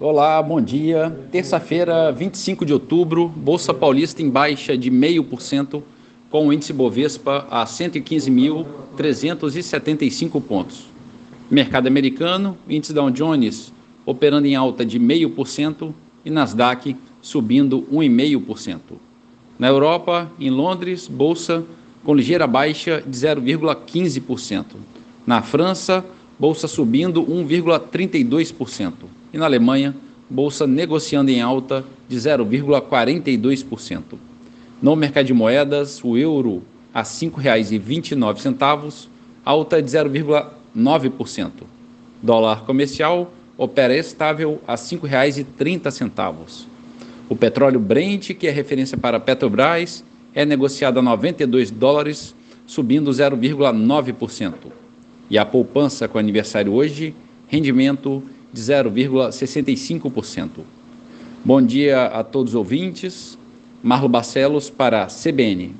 Olá, bom dia. Terça-feira, 25 de outubro, Bolsa Paulista em baixa de 0,5%, com o índice Bovespa a 115.375 pontos. Mercado americano, índice Dow Jones operando em alta de 0,5% e Nasdaq subindo 1,5%. Na Europa, em Londres, bolsa com ligeira baixa de 0,15%. Na França, bolsa subindo 1,32% e na Alemanha, bolsa negociando em alta de 0,42%. No mercado de moedas, o euro a R$ 5,29, alta de 0,9%. Dólar comercial opera estável a R$ 5,30. O petróleo Brent, que é referência para Petrobras, é negociado a 92 dólares, subindo 0,9%. E a poupança com aniversário hoje, rendimento de 0,65%. Bom dia a todos os ouvintes. Marlo Barcelos para CBN.